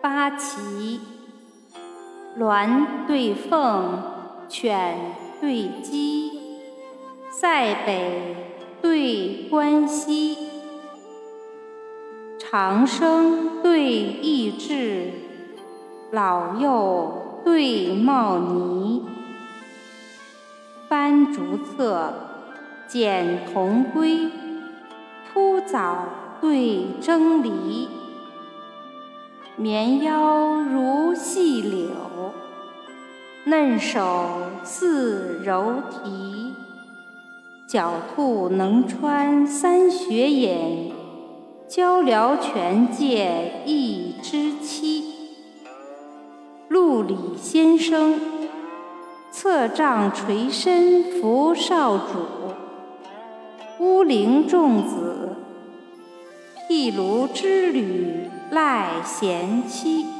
八旗，鸾对凤，犬对鸡，塞北对关西，长生对益智，老幼对茂尼，翻竹册，剪铜龟，铺藻对蒸梨。绵腰如细柳，嫩手似柔荑。狡兔能穿三雪眼，鹪鹩全借一枝栖。陆李先生，侧杖垂身扶少主。乌灵仲子，一炉之旅。赖贤妻。